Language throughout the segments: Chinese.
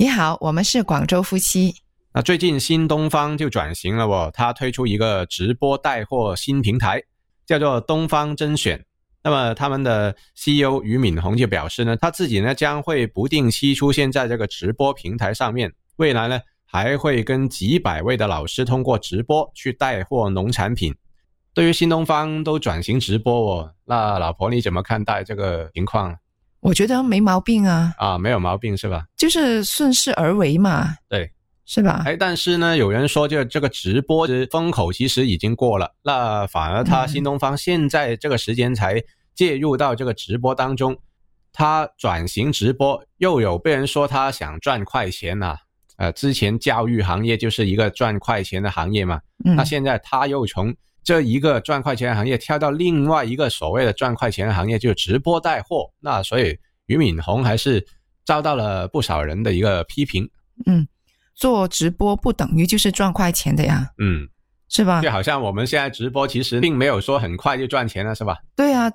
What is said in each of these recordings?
你好，我们是广州夫妻。那最近新东方就转型了哦，它推出一个直播带货新平台，叫做东方甄选。那么他们的 CEO 俞敏洪就表示呢，他自己呢将会不定期出现在这个直播平台上面，未来呢还会跟几百位的老师通过直播去带货农产品。对于新东方都转型直播哦，那老婆你怎么看待这个情况？我觉得没毛病啊，啊，没有毛病是吧？就是顺势而为嘛，对，是吧？哎，但是呢，有人说就这个直播的风口其实已经过了，那反而他新东方现在这个时间才介入到这个直播当中，他转型直播，又有被人说他想赚快钱呐。呃，之前教育行业就是一个赚快钱的行业嘛，那现在他又从这一个赚快钱的行业跳到另外一个所谓的赚快钱的行业，就是直播带货。那所以俞敏洪还是遭到了不少人的一个批评。嗯，做直播不等于就是赚快钱的呀。嗯，是吧？就好像我们现在直播其实并没有说很快就赚钱了，是吧？对啊，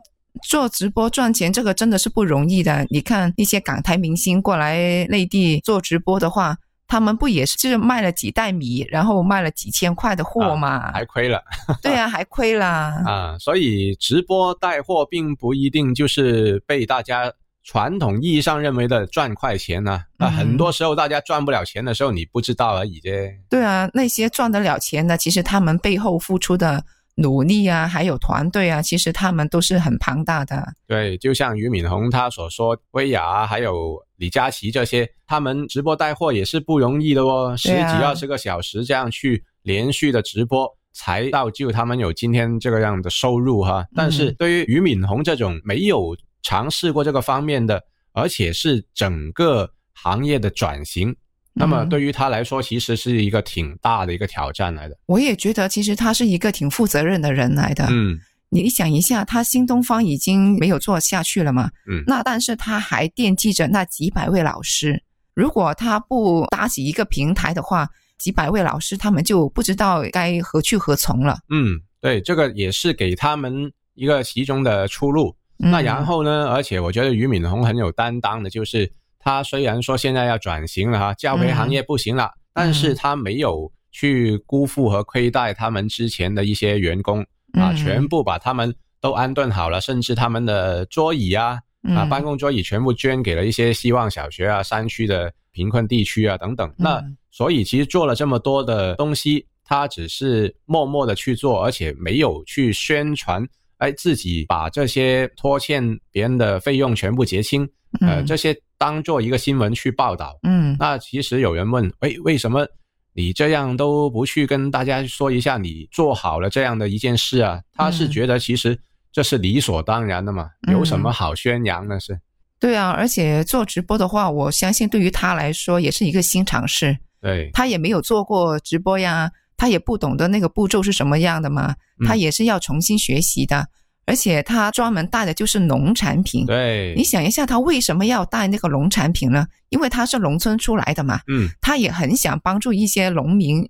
做直播赚钱这个真的是不容易的。你看一些港台明星过来内地做直播的话。他们不也是就是卖了几袋米，然后卖了几千块的货吗？还亏了。对啊，还亏了。啊，所以直播带货并不一定就是被大家传统意义上认为的赚快钱呢。啊，很多时候大家赚不了钱的时候，你不知道而已啫。对啊，那些赚得了钱的，其实他们背后付出的。努力啊，还有团队啊，其实他们都是很庞大的。对，就像俞敏洪他所说，薇娅还有李佳琦这些，他们直播带货也是不容易的哦，十几二十个小时这样去连续的直播，才造就他们有今天这个样的收入哈。但是对于俞敏洪这种没有尝试过这个方面的，而且是整个行业的转型。那么对于他来说，其实是一个挺大的一个挑战来的。我也觉得，其实他是一个挺负责任的人来的。嗯，你想一下，他新东方已经没有做下去了嘛？嗯，那但是他还惦记着那几百位老师。如果他不搭起一个平台的话，几百位老师他们就不知道该何去何从了。嗯，对，这个也是给他们一个其中的出路。那然后呢？而且我觉得俞敏洪很有担当的，就是。他虽然说现在要转型了哈，教培行业不行了，但是他没有去辜负和亏待他们之前的一些员工啊，全部把他们都安顿好了，甚至他们的桌椅啊啊，办公桌椅全部捐给了一些希望小学啊、山区的贫困地区啊等等。那所以其实做了这么多的东西，他只是默默的去做，而且没有去宣传，哎，自己把这些拖欠别人的费用全部结清，呃，这些。当做一个新闻去报道，嗯，那其实有人问，哎，为什么你这样都不去跟大家说一下，你做好了这样的一件事啊？他是觉得其实这是理所当然的嘛，有什么好宣扬的？是，对啊，而且做直播的话，我相信对于他来说也是一个新尝试，对。他也没有做过直播呀，他也不懂得那个步骤是什么样的嘛，他也是要重新学习的。而且他专门带的就是农产品。对，你想一下，他为什么要带那个农产品呢？因为他是农村出来的嘛。嗯，他也很想帮助一些农民，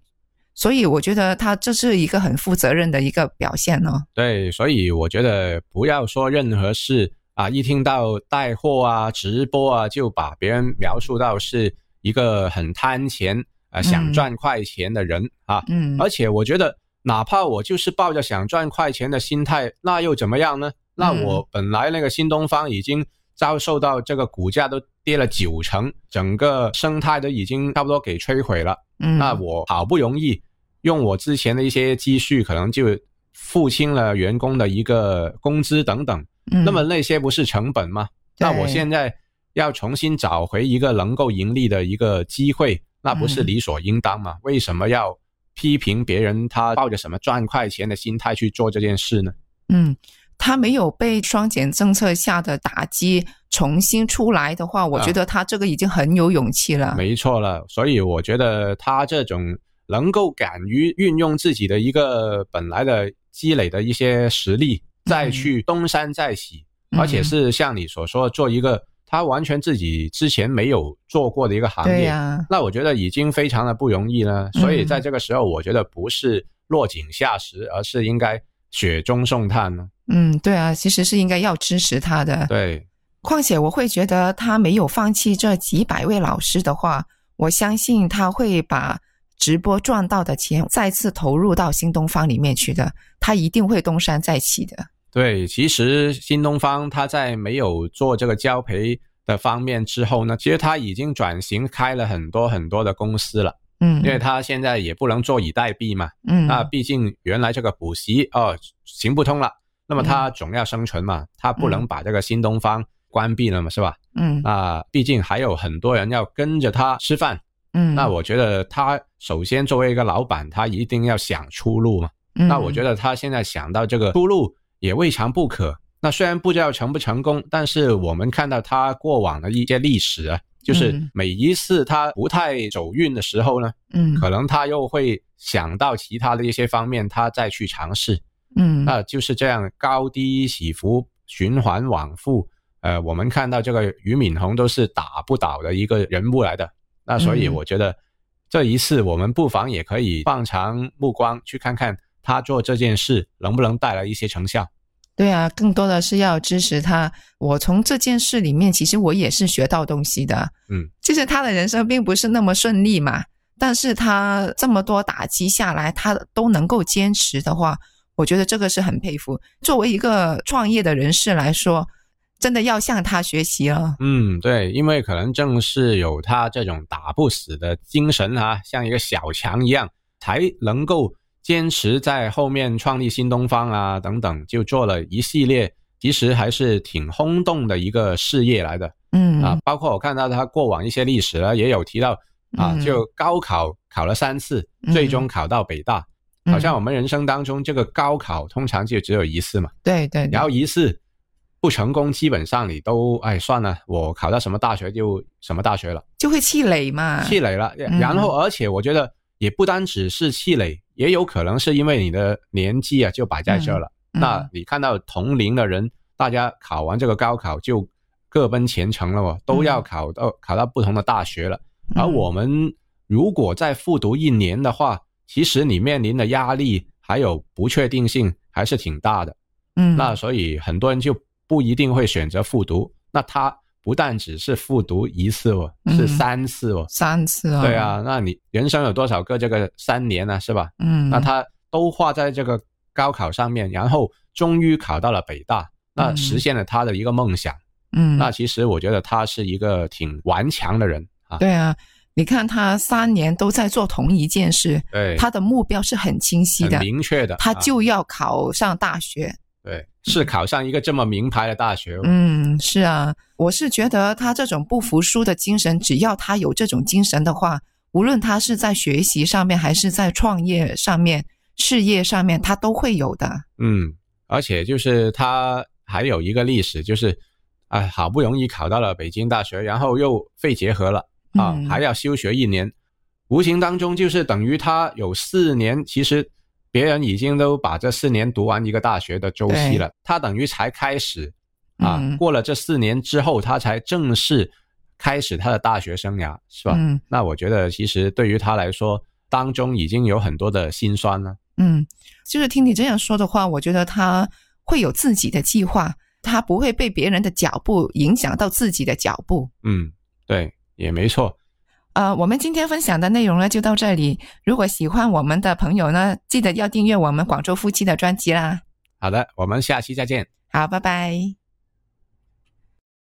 所以我觉得他这是一个很负责任的一个表现呢。对，所以我觉得不要说任何事啊，一听到带货啊、直播啊，就把别人描述到是一个很贪钱啊、想赚快钱的人啊。嗯，而且我觉得。哪怕我就是抱着想赚快钱的心态，那又怎么样呢？那我本来那个新东方已经遭受到这个股价都跌了九成，整个生态都已经差不多给摧毁了。嗯，那我好不容易用我之前的一些积蓄，可能就付清了员工的一个工资等等。嗯，那么那些不是成本吗？那我现在要重新找回一个能够盈利的一个机会，那不是理所应当吗？为什么要？批评别人，他抱着什么赚快钱的心态去做这件事呢？嗯，他没有被双减政策下的打击重新出来的话，我觉得他这个已经很有勇气了。没错了，所以我觉得他这种能够敢于运用自己的一个本来的积累的一些实力，再去东山再起，而且是像你所说做一个。他完全自己之前没有做过的一个行业，啊那我觉得已经非常的不容易了。所以在这个时候，我觉得不是落井下石，而是应该雪中送炭呢。嗯，对啊，其实是应该要支持他的。对，况且我会觉得他没有放弃这几百位老师的话，我相信他会把直播赚到的钱再次投入到新东方里面去的，他一定会东山再起的。对，其实新东方他在没有做这个教培的方面之后呢，其实他已经转型开了很多很多的公司了。嗯，因为他现在也不能坐以待毙嘛。嗯，那毕竟原来这个补习哦行不通了，那么他总要生存嘛，他不能把这个新东方关闭了嘛，是吧？嗯，那毕竟还有很多人要跟着他吃饭。嗯，那我觉得他首先作为一个老板，他一定要想出路嘛。嗯，那我觉得他现在想到这个出路也未尝不可。那虽然不知道成不成功，但是我们看到他过往的一些历史啊。就是每一次他不太走运的时候呢，嗯，可能他又会想到其他的一些方面，他再去尝试，嗯，那就是这样高低起伏，循环往复。呃，我们看到这个俞敏洪都是打不倒的一个人物来的，那所以我觉得这一次我们不妨也可以放长目光去看看他做这件事能不能带来一些成效。对啊，更多的是要支持他。我从这件事里面，其实我也是学到东西的。嗯，其实他的人生并不是那么顺利嘛，但是他这么多打击下来，他都能够坚持的话，我觉得这个是很佩服。作为一个创业的人士来说，真的要向他学习了。嗯，对，因为可能正是有他这种打不死的精神啊，像一个小强一样，才能够。坚持在后面创立新东方啊，等等，就做了一系列，其实还是挺轰动的一个事业来的。嗯啊，包括我看到他过往一些历史呢，也有提到啊，就高考考了三次，最终考到北大。好像我们人生当中这个高考通常就只有一次嘛。对对。然后一次不成功，基本上你都哎算了，我考到什么大学就什么大学了，就会气馁嘛。气馁了，然后而且我觉得也不单只是气馁。也有可能是因为你的年纪啊，就摆在这了。那你看到同龄的人，大家考完这个高考就各奔前程了哦，都要考到考到不同的大学了。而我们如果再复读一年的话，其实你面临的压力还有不确定性还是挺大的。嗯，那所以很多人就不一定会选择复读。那他。不但只是复读一次哦，是三次哦，三次哦。对啊，那你人生有多少个这个三年呢？是吧？嗯，那他都花在这个高考上面，然后终于考到了北大，那实现了他的一个梦想。嗯，那其实我觉得他是一个挺顽强的人啊。对啊，你看他三年都在做同一件事，对，他的目标是很清晰的、明确的，他就要考上大学。对，是考上一个这么名牌的大学。嗯，是啊，我是觉得他这种不服输的精神，只要他有这种精神的话，无论他是在学习上面，还是在创业上面、事业上面，他都会有的。嗯，而且就是他还有一个历史，就是啊，好不容易考到了北京大学，然后又肺结核了啊，还要休学一年，无形当中就是等于他有四年其实。别人已经都把这四年读完一个大学的周期了，他等于才开始啊，过了这四年之后，他才正式开始他的大学生涯，是吧？嗯，那我觉得其实对于他来说，当中已经有很多的辛酸了。嗯，就是听你这样说的话，我觉得他会有自己的计划，他不会被别人的脚步影响到自己的脚步。嗯，对，也没错。呃，我们今天分享的内容呢就到这里。如果喜欢我们的朋友呢，记得要订阅我们广州夫妻的专辑啦。好的，我们下期再见。好，拜拜。